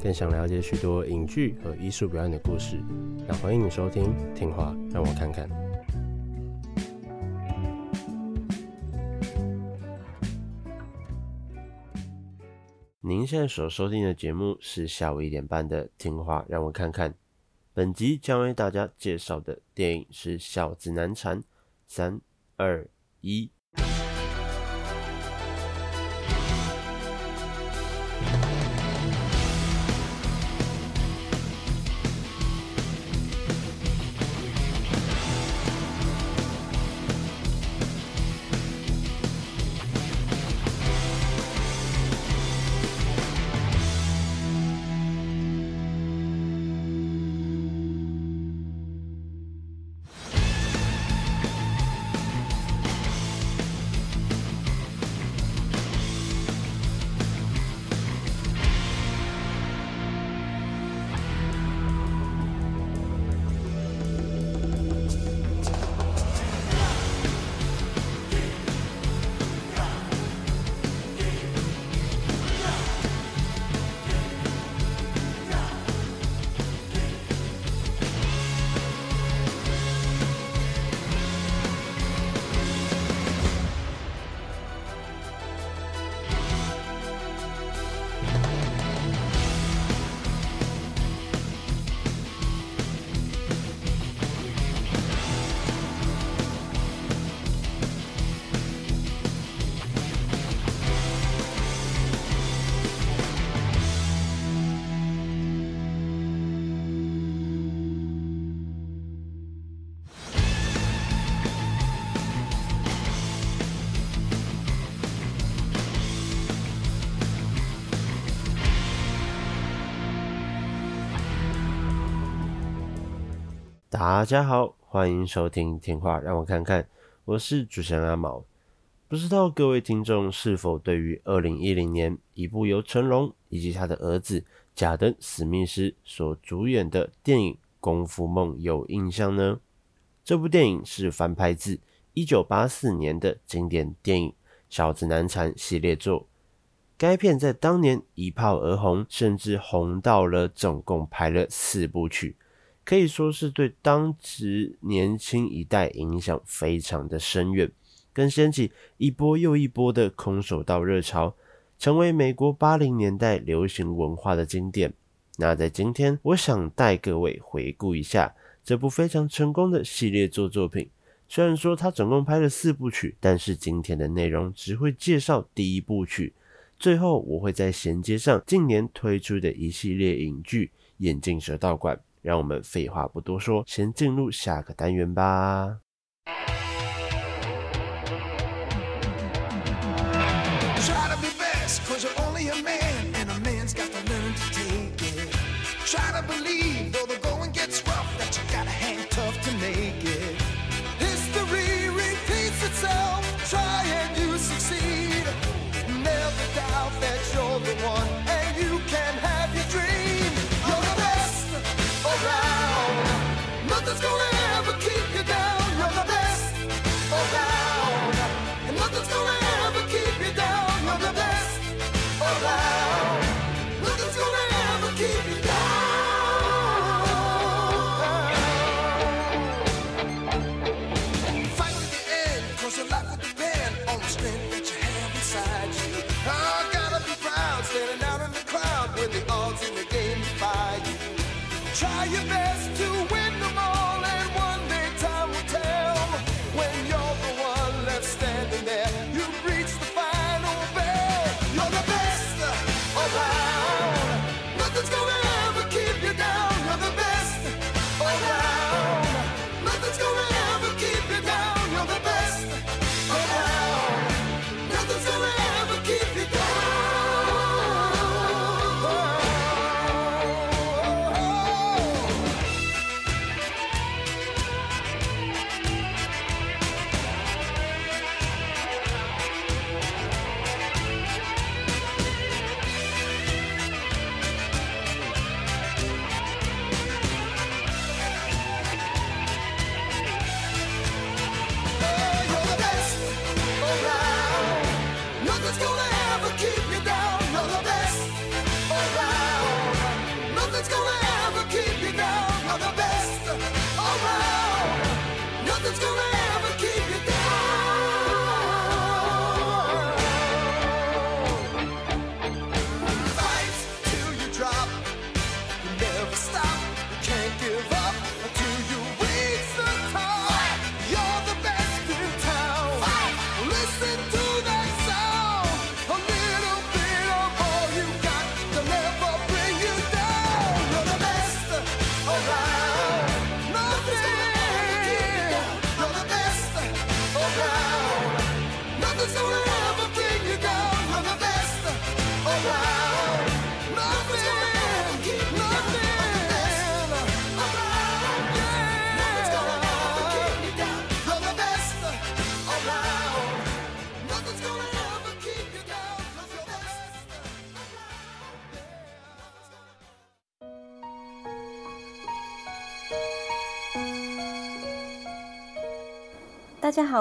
更想了解许多影剧和艺术表演的故事，那欢迎你收听《听话让我看看》。您现在所收听的节目是下午一点半的《听话让我看看》。本集将为大家介绍的电影是《小子难缠》。三、二、一。大家好，欢迎收听《听话让我看看》，我是主持人阿毛。不知道各位听众是否对于二零一零年一部由成龙以及他的儿子贾登·史密斯所主演的电影《功夫梦》有印象呢？这部电影是翻拍自一九八四年的经典电影《小子难缠》系列作。该片在当年一炮而红，甚至红到了总共拍了四部曲。可以说是对当时年轻一代影响非常的深远，更掀起一波又一波的空手道热潮，成为美国八零年代流行文化的经典。那在今天，我想带各位回顾一下这部非常成功的系列作作品。虽然说它总共拍了四部曲，但是今天的内容只会介绍第一部曲，最后我会在衔接上近年推出的一系列影剧《眼镜蛇道馆》。让我们废话不多说，先进入下个单元吧。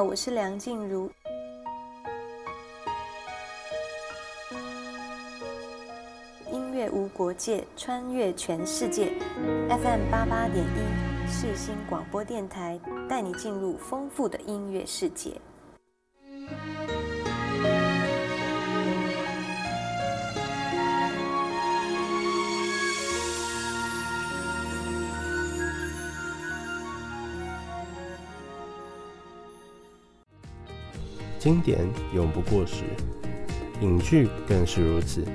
我是梁静茹。音乐无国界，穿越全世界。FM 八八点一，世新广播电台，带你进入丰富的音乐世界。经典永不过时，影剧更是如此。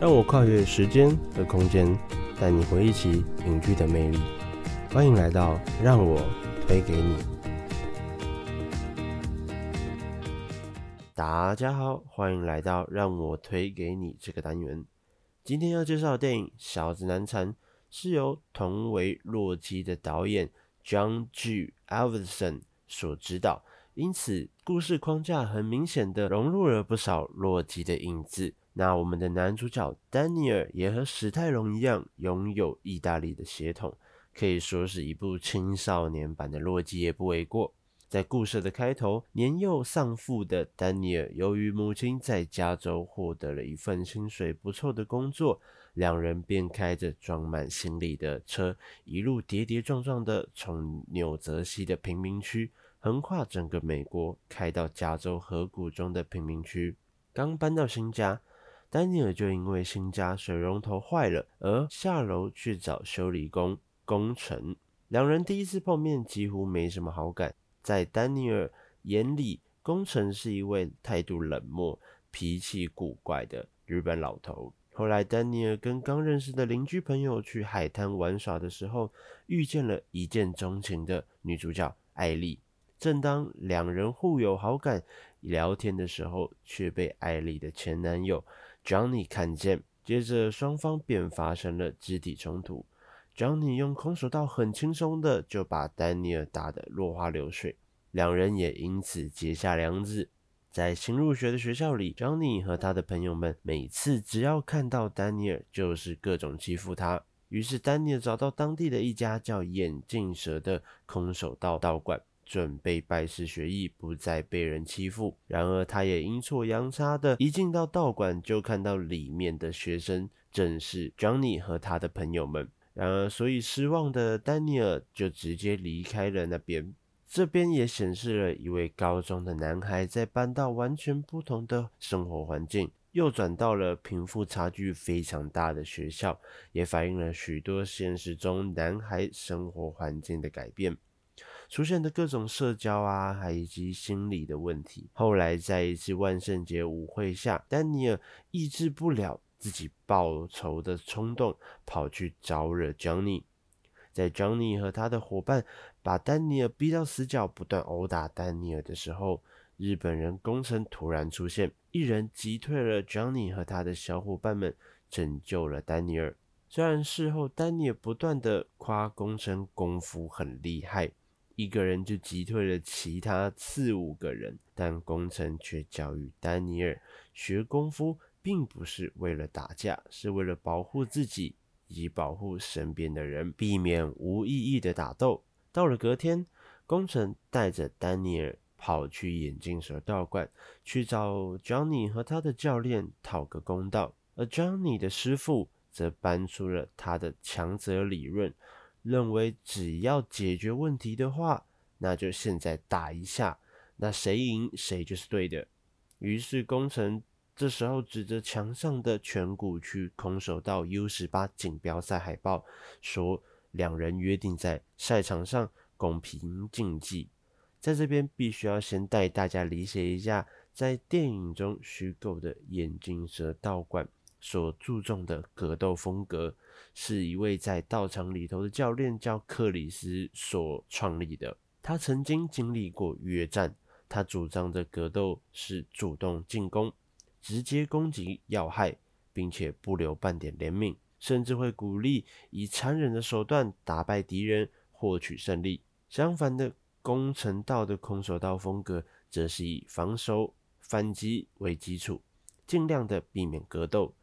让我跨越时间和空间，带你回忆起影剧的魅力。欢迎来到让我推给你。大家好，欢迎来到让我推给你这个单元。今天要介绍的电影《小子难缠》是由同为《洛基》的导演 John G. Avildsen 所执导。因此，故事框架很明显的融入了不少洛基的影子。那我们的男主角丹尼尔也和史泰龙一样，拥有意大利的血统，可以说是一部青少年版的洛基也不为过。在故事的开头，年幼丧父的丹尼尔，由于母亲在加州获得了一份薪水不错的工作，两人便开着装满行李的车，一路跌跌撞撞的从纽泽西的贫民区。横跨整个美国，开到加州河谷中的贫民区。刚搬到新家，丹尼尔就因为新家水龙头坏了而下楼去找修理工工程。两人第一次碰面几乎没什么好感，在丹尼尔眼里，工程是一位态度冷漠、脾气古怪的日本老头。后来，丹尼尔跟刚认识的邻居朋友去海滩玩耍的时候，遇见了一见钟情的女主角艾莉。正当两人互有好感聊天的时候，却被艾莉的前男友 Johnny 看见，接着双方便发生了肢体冲突。Johnny 用空手道很轻松的就把丹尼尔打得落花流水，两人也因此结下梁子。在新入学的学校里，Johnny 和他的朋友们每次只要看到丹尼尔，就是各种欺负他。于是丹尼尔找到当地的一家叫眼镜蛇的空手道道馆。准备拜师学艺，不再被人欺负。然而，他也阴错阳差的一进到道馆，就看到里面的学生正是 Johnny 和他的朋友们。然而，所以失望的丹尼尔就直接离开了那边。这边也显示了一位高中的男孩在搬到完全不同的生活环境，又转到了贫富差距非常大的学校，也反映了许多现实中男孩生活环境的改变。出现的各种社交啊，还以及心理的问题。后来在一次万圣节舞会下，丹尼尔抑制不了自己报仇的冲动，跑去招惹 Johnny。在 Johnny 和他的伙伴把丹尼尔逼到死角，不断殴打丹尼尔的时候，日本人宫城突然出现，一人击退了 Johnny 和他的小伙伴们，拯救了丹尼尔。虽然事后丹尼尔不断的夸工程功夫很厉害。一个人就击退了其他四五个人，但工程却教育丹尼尔，学功夫并不是为了打架，是为了保护自己以及保护身边的人，避免无意义的打斗。到了隔天，工程带着丹尼尔跑去眼镜蛇道馆，去找 Johnny 和他的教练讨个公道，而 Johnny 的师傅则搬出了他的强者理论。认为只要解决问题的话，那就现在打一下，那谁赢谁就是对的。于是宫城这时候指着墙上的全谷区空手道 U 十八锦标赛海报，说两人约定在赛场上公平竞技。在这边必须要先带大家理解一下，在电影中虚构的眼镜蛇道馆。所注重的格斗风格，是一位在道场里头的教练叫克里斯所创立的。他曾经经历过越战，他主张的格斗是主动进攻，直接攻击要害，并且不留半点怜悯，甚至会鼓励以残忍的手段打败敌人，获取胜利。相反的，攻城道的空手道风格则是以防守、反击为基础，尽量的避免格斗。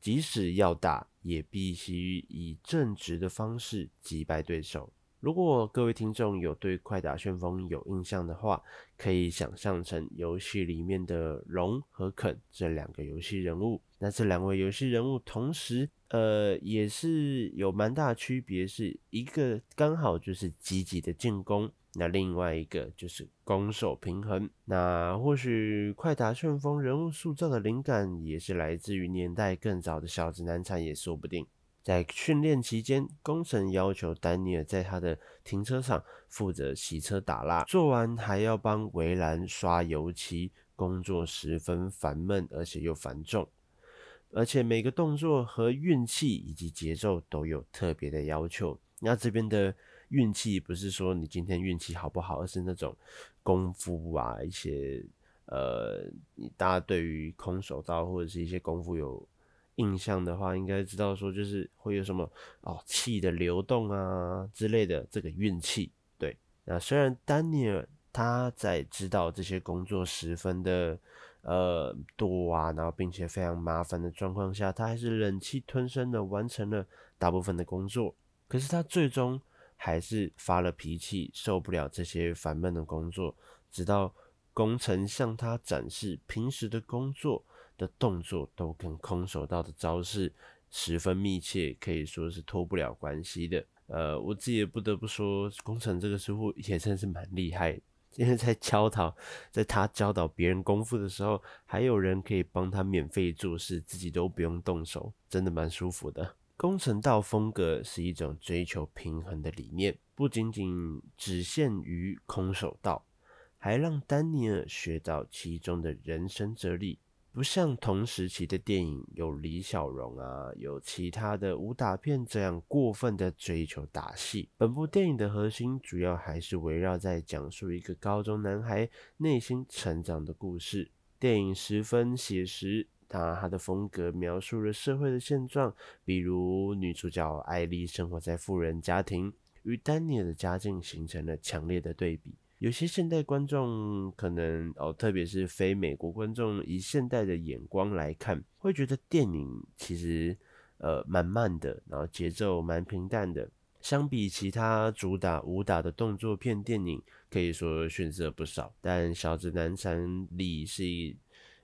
即使要打，也必须以正直的方式击败对手。如果各位听众有对《快打旋风》有印象的话，可以想象成游戏里面的龙和肯这两个游戏人物。那这两位游戏人物同时，呃，也是有蛮大区别，是一个刚好就是积极的进攻，那另外一个就是攻守平衡。那或许《快打旋风》人物塑造的灵感也是来自于年代更早的小子难产，也说不定。在训练期间，工程要求丹尼尔在他的停车场负责洗车打蜡，做完还要帮围栏刷油漆，工作十分烦闷，而且又繁重，而且每个动作和运气以及节奏都有特别的要求。那这边的运气不是说你今天运气好不好，而是那种功夫啊，一些呃，大家对于空手道或者是一些功夫有。印象的话，应该知道说就是会有什么哦，气的流动啊之类的，这个运气。对，那虽然丹尼尔他在知道这些工作十分的呃多啊，然后并且非常麻烦的状况下，他还是忍气吞声的完成了大部分的工作。可是他最终还是发了脾气，受不了这些烦闷的工作，直到工程向他展示平时的工作。的动作都跟空手道的招式十分密切，可以说是脱不了关系的。呃，我自己也不得不说，工程这个师傅也真是蛮厉害，因为在教导，在他教导别人功夫的时候，还有人可以帮他免费做事，自己都不用动手，真的蛮舒服的。工程道风格是一种追求平衡的理念，不仅仅只限于空手道，还让丹尼尔学到其中的人生哲理。不像同时期的电影有李小龙啊，有其他的武打片这样过分的追求打戏。本部电影的核心主要还是围绕在讲述一个高中男孩内心成长的故事。电影十分写实，当然他的风格描述了社会的现状，比如女主角艾莉生活在富人家庭，与丹尼尔的家境形成了强烈的对比。有些现代观众可能哦，特别是非美国观众，以现代的眼光来看，会觉得电影其实呃蛮慢的，然后节奏蛮平淡的。相比其他主打武打的动作片电影，可以说逊色不少。但《小子难缠》里是以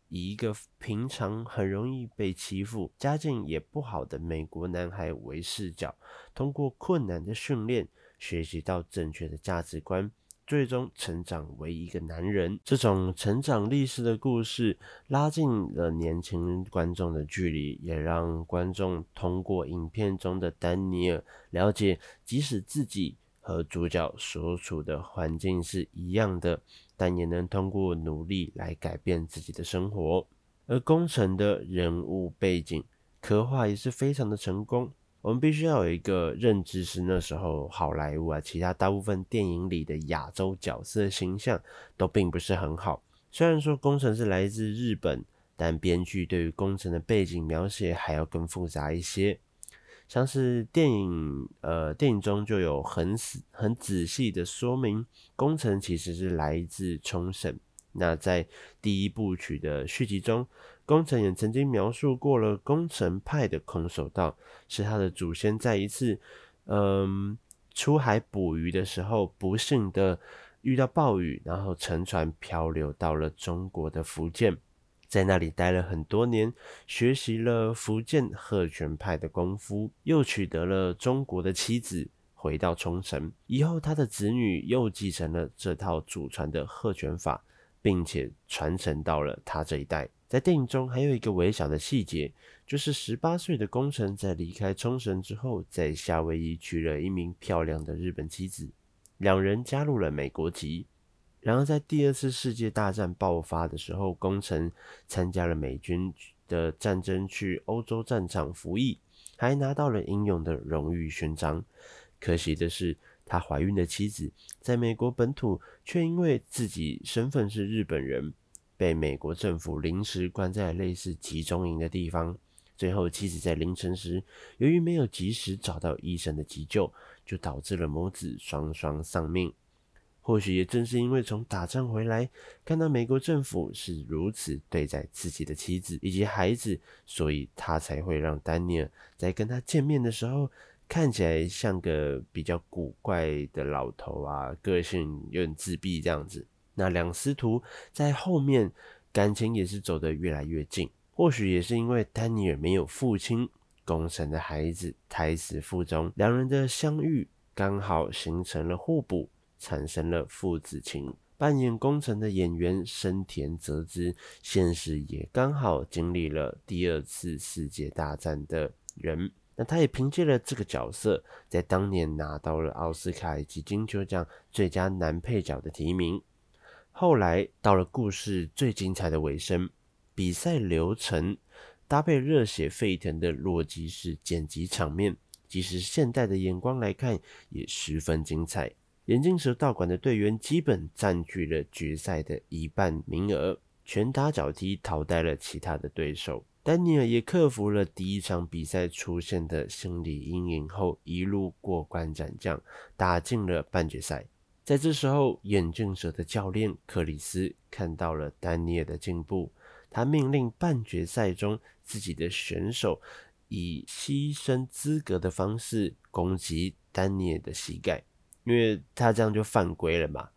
以一个平常很容易被欺负、家境也不好的美国男孩为视角，通过困难的训练，学习到正确的价值观。最终成长为一个男人，这种成长历史的故事拉近了年轻观众的距离，也让观众通过影片中的丹尼尔了解，即使自己和主角所处的环境是一样的，但也能通过努力来改变自己的生活。而工程的人物背景刻画也是非常的成功。我们必须要有一个认知，是那时候好莱坞啊，其他大部分电影里的亚洲角色形象都并不是很好。虽然说工程是来自日本，但编剧对于工程的背景描写还要更复杂一些。像是电影，呃，电影中就有很、很仔细的说明，工程其实是来自冲绳。那在第一部曲的续集中，宫城也曾经描述过了宫城派的空手道，是他的祖先在一次嗯出海捕鱼的时候，不幸的遇到暴雨，然后乘船漂流到了中国的福建，在那里待了很多年，学习了福建鹤拳派的功夫，又取得了中国的妻子，回到冲绳以后，他的子女又继承了这套祖传的鹤拳法。并且传承到了他这一代。在电影中还有一个微小的细节，就是十八岁的宫城在离开冲绳之后，在夏威夷娶了一名漂亮的日本妻子，两人加入了美国籍。然而在第二次世界大战爆发的时候，宫城参加了美军的战争，去欧洲战场服役，还拿到了英勇的荣誉勋章。可惜的是，他怀孕的妻子在美国本土，却因为自己身份是日本人，被美国政府临时关在类似集中营的地方。最后，妻子在凌晨时，由于没有及时找到医生的急救，就导致了母子双双丧命。或许也正是因为从打仗回来，看到美国政府是如此对待自己的妻子以及孩子，所以他才会让丹尼尔在跟他见面的时候。看起来像个比较古怪的老头啊，个性有点自闭这样子。那两师徒在后面感情也是走得越来越近，或许也是因为丹尼尔没有父亲，功臣的孩子胎死腹中，两人的相遇刚好形成了互补，产生了父子情。扮演功臣的演员深田泽之，现实也刚好经历了第二次世界大战的人。那他也凭借了这个角色，在当年拿到了奥斯卡以及金球奖最佳男配角的提名。后来到了故事最精彩的尾声，比赛流程搭配热血沸腾的洛基式剪辑场面，即使现代的眼光来看，也十分精彩。眼镜蛇道馆的队员基本占据了决赛的一半名额，拳打脚踢淘汰了其他的对手。丹尼尔也克服了第一场比赛出现的心理阴影后，一路过关斩将，打进了半决赛。在这时候，眼镜蛇的教练克里斯看到了丹尼尔的进步，他命令半决赛中自己的选手以牺牲资格的方式攻击丹尼尔的膝盖。因为他这样就犯规了嘛。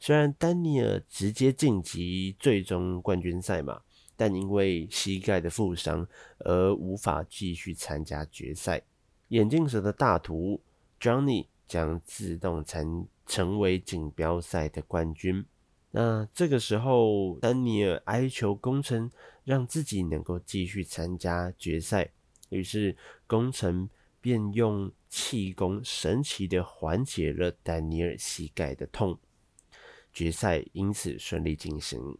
虽然丹尼尔直接晋级最终冠军赛嘛，但因为膝盖的负伤而无法继续参加决赛。眼镜蛇的大徒 Johnny 将自动成成为锦标赛的冠军。那这个时候，丹尼尔哀求功臣让自己能够继续参加决赛，于是功臣便用。气功神奇地缓解了丹尼尔膝盖的痛，决赛因此顺利进行。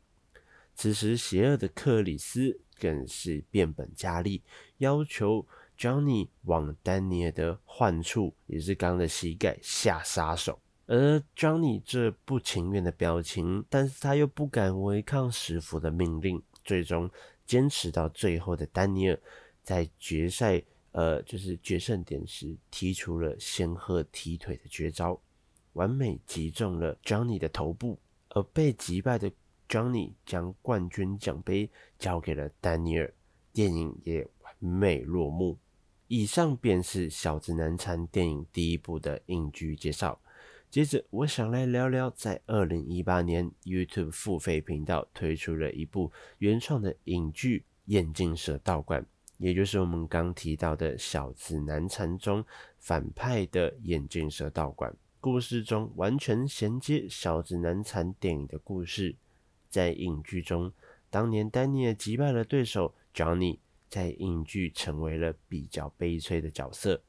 此时，邪恶的克里斯更是变本加厉，要求 Johnny 往丹尼尔的患处，也是刚的膝盖下杀手。而 Johnny 这不情愿的表情，但是他又不敢违抗师傅的命令，最终坚持到最后的丹尼尔，在决赛。呃，就是决胜点时提出了仙鹤踢腿的绝招，完美击中了 Johnny 的头部，而被击败的 Johnny 将冠军奖杯交给了丹尼尔，电影也完美落幕。以上便是《小子难缠》电影第一部的影剧介绍。接着，我想来聊聊，在二零一八年 YouTube 付费频道推出了一部原创的影剧《眼镜蛇道馆》。也就是我们刚提到的《小子难缠》中反派的眼镜蛇道馆，故事中完全衔接《小子难缠》电影的故事。在影剧中，当年丹尼尔击败了对手 Johnny，在影剧成为了比较悲催的角色。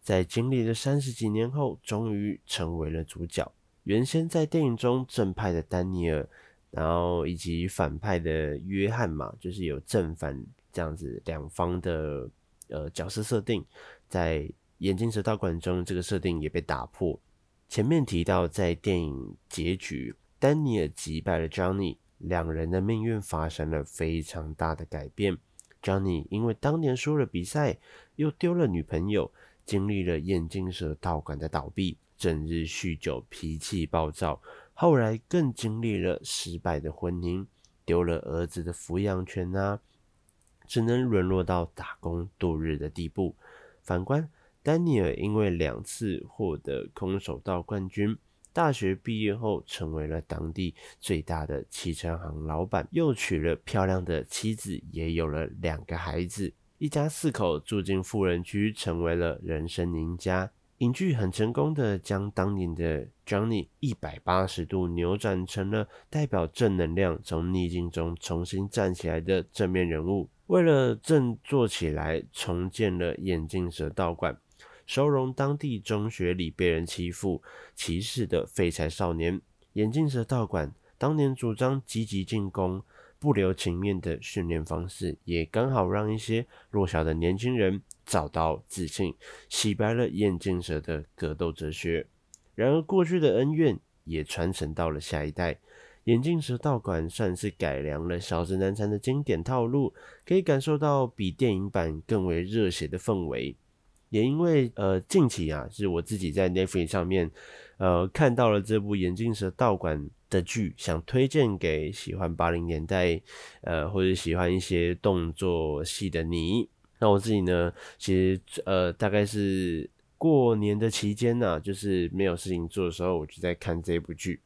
在经历了三十几年后，终于成为了主角。原先在电影中正派的丹尼尔，然后以及反派的约翰嘛，就是有正反。这样子两方的呃角色设定，在眼镜蛇道馆中，这个设定也被打破。前面提到，在电影结局，丹尼尔击败了 Johnny，两人的命运发生了非常大的改变。Johnny 因为当年输了比赛，又丢了女朋友，经历了眼镜蛇道馆的倒闭，整日酗酒，脾气暴躁。后来更经历了失败的婚姻，丢了儿子的抚养权啊。只能沦落到打工度日的地步。反观丹尼尔，因为两次获得空手道冠军，大学毕业后成为了当地最大的汽车行老板，又娶了漂亮的妻子，也有了两个孩子，一家四口住进富人区，成为了人生赢家。影剧很成功的将当年的 Johnny 一百八十度扭转成了代表正能量，从逆境中重新站起来的正面人物。为了振作起来，重建了眼镜蛇道馆，收容当地中学里被人欺负、歧视的废柴少年。眼镜蛇道馆当年主张积极进攻、不留情面的训练方式，也刚好让一些弱小的年轻人找到自信，洗白了眼镜蛇的格斗哲学。然而，过去的恩怨也传承到了下一代。眼镜蛇道馆算是改良了《小子难缠》的经典套路，可以感受到比电影版更为热血的氛围。也因为呃近期啊，是我自己在 Netflix 上面呃看到了这部《眼镜蛇道馆》的剧，想推荐给喜欢八零年代呃或者喜欢一些动作戏的你。那我自己呢，其实呃大概是。过年的期间呢、就是没有事情做的时候，我就在看这部剧。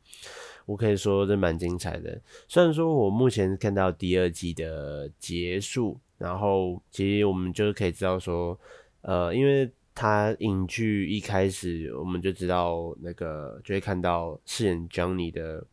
我可以说这蛮精彩的。虽然说我目前看到第二季的结束，然后其实我们就可以知道说，呃，因为他影剧一开始我们就知道那个就会看到饰演 Johnny 的，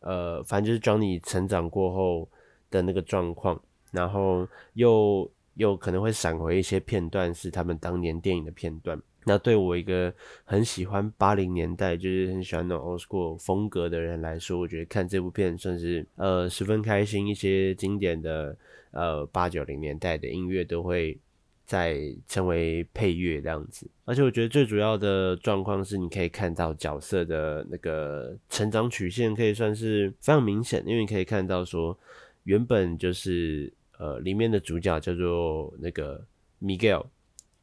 呃，反正就是 Johnny 成长过后的那个状况，然后又又可能会闪回一些片段，是他们当年电影的片段。那对我一个很喜欢八零年代，就是很喜欢那种 old school 风格的人来说，我觉得看这部片算是呃十分开心。一些经典的呃八九零年代的音乐都会再成为配乐这样子。而且我觉得最主要的状况是，你可以看到角色的那个成长曲线，可以算是非常明显，因为你可以看到说，原本就是呃里面的主角叫做那个 Miguel。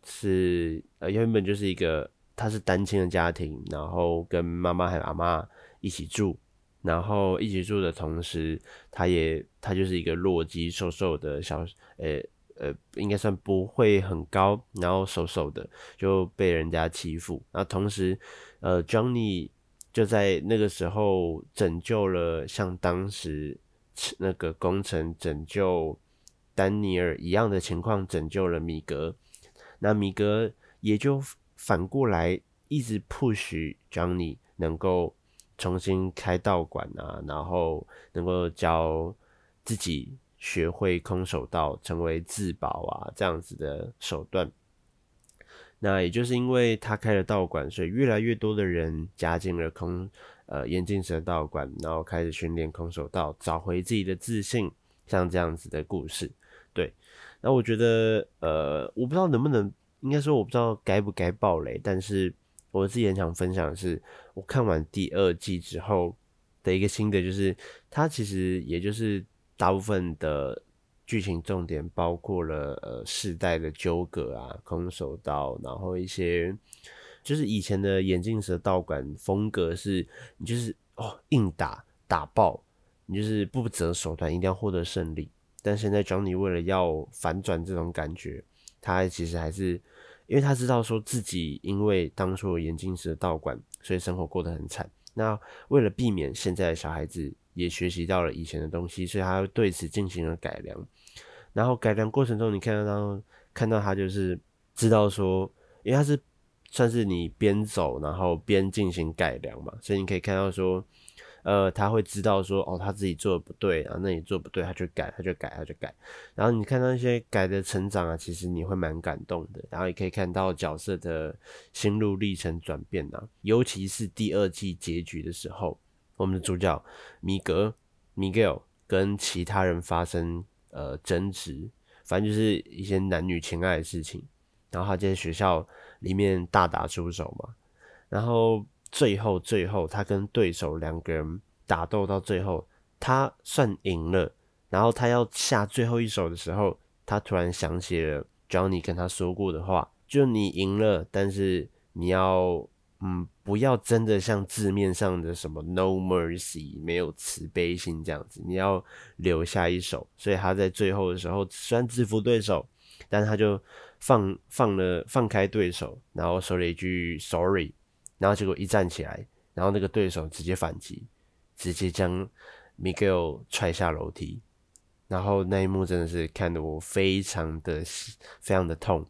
是呃，原本就是一个他是单亲的家庭，然后跟妈妈还有阿妈一起住，然后一起住的同时，他也他就是一个弱鸡瘦瘦的小，呃呃，应该算不会很高，然后瘦瘦的就被人家欺负，那同时，呃，Johnny 就在那个时候拯救了像当时那个工程拯救丹尼尔一样的情况，拯救了米格。那米格也就反过来一直 push Johnny 能够重新开道馆啊，然后能够教自己学会空手道，成为自保啊这样子的手段。那也就是因为他开了道馆，所以越来越多的人加进了空呃眼镜蛇道馆，然后开始训练空手道，找回自己的自信，像这样子的故事，对。那我觉得，呃，我不知道能不能，应该说我不知道该不该爆雷，但是我自己很想分享的是，我看完第二季之后的一个心得，就是它其实也就是大部分的剧情重点包括了呃世代的纠葛啊，空手道，然后一些就是以前的眼镜蛇道馆风格是，你就是哦硬打打爆，你就是不择手段，一定要获得胜利。但现在 Johnny 为了要反转这种感觉，他其实还是因为他知道说自己因为当初眼镜蛇道馆，所以生活过得很惨。那为了避免现在的小孩子也学习到了以前的东西，所以他对此进行了改良。然后改良过程中，你看到看到他就是知道说，因为他是算是你边走然后边进行改良嘛，所以你可以看到说。呃，他会知道说，哦，他自己做的不对，然后那你做不对，他就改，他就改，他就改。然后你看到那些改的成长啊，其实你会蛮感动的。然后也可以看到角色的心路历程转变啊，尤其是第二季结局的时候，我们的主角米格 Miguel 跟其他人发生呃争执，反正就是一些男女情爱的事情。然后他在学校里面大打出手嘛，然后。最后，最后，他跟对手两个人打斗到最后，他算赢了。然后他要下最后一手的时候，他突然想起了 Johnny 跟他说过的话：就你赢了，但是你要，嗯，不要真的像字面上的什么 No mercy，没有慈悲心这样子，你要留下一手。所以他在最后的时候虽然制服对手，但他就放放了放开对手，然后说了一句 Sorry。然后结果一站起来，然后那个对手直接反击，直接将 Miguel 踹下楼梯。然后那一幕真的是看得我非常的非常的痛。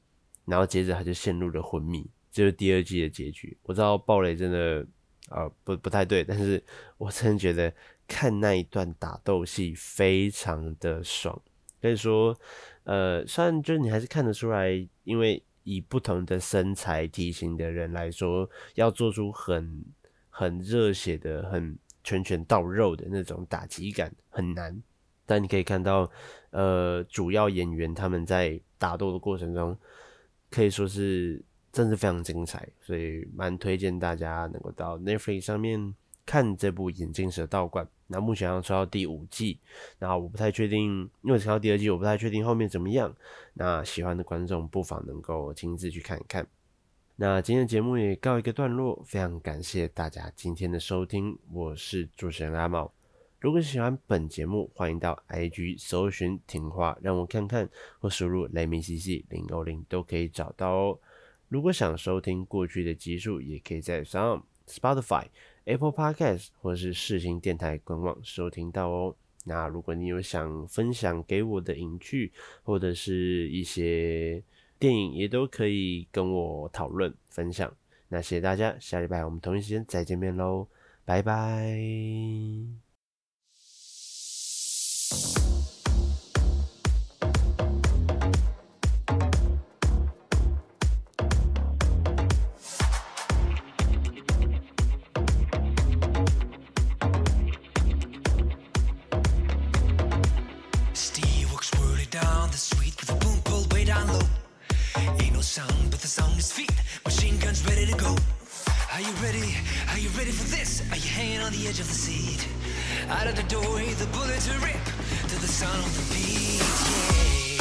然后接着他就陷入了昏迷，就是第二季的结局。我知道暴雷真的、呃、不不太对，但是我真的觉得看那一段打斗戏非常的爽。可以说，呃，虽然就是你还是看得出来，因为。以不同的身材体型的人来说，要做出很很热血的、很拳拳到肉的那种打击感很难。但你可以看到，呃，主要演员他们在打斗的过程中，可以说是真是非常精彩，所以蛮推荐大家能够到 Netflix 上面看这部《眼镜蛇道馆》。那目前要出到第五季，那我不太确定，因为出到第二季，我不太确定后面怎么样。那喜欢的观众不妨能够亲自去看一看。那今天的节目也告一个段落，非常感谢大家今天的收听，我是主持人阿毛。如果喜欢本节目，欢迎到 IG 搜寻听话让我看看，或输入雷米 CC 零二零都可以找到哦。如果想收听过去的集数，也可以在 Sound、Spotify、Apple Podcast 或是世新电台官网收听到哦。那如果你有想分享给我的影剧或者是一些电影，也都可以跟我讨论分享。那谢谢大家，下礼拜我们同一时间再见面喽，拜拜。on the edge of the seat. Out of the doorway, the bullets rip to the sound of the beat. Yeah.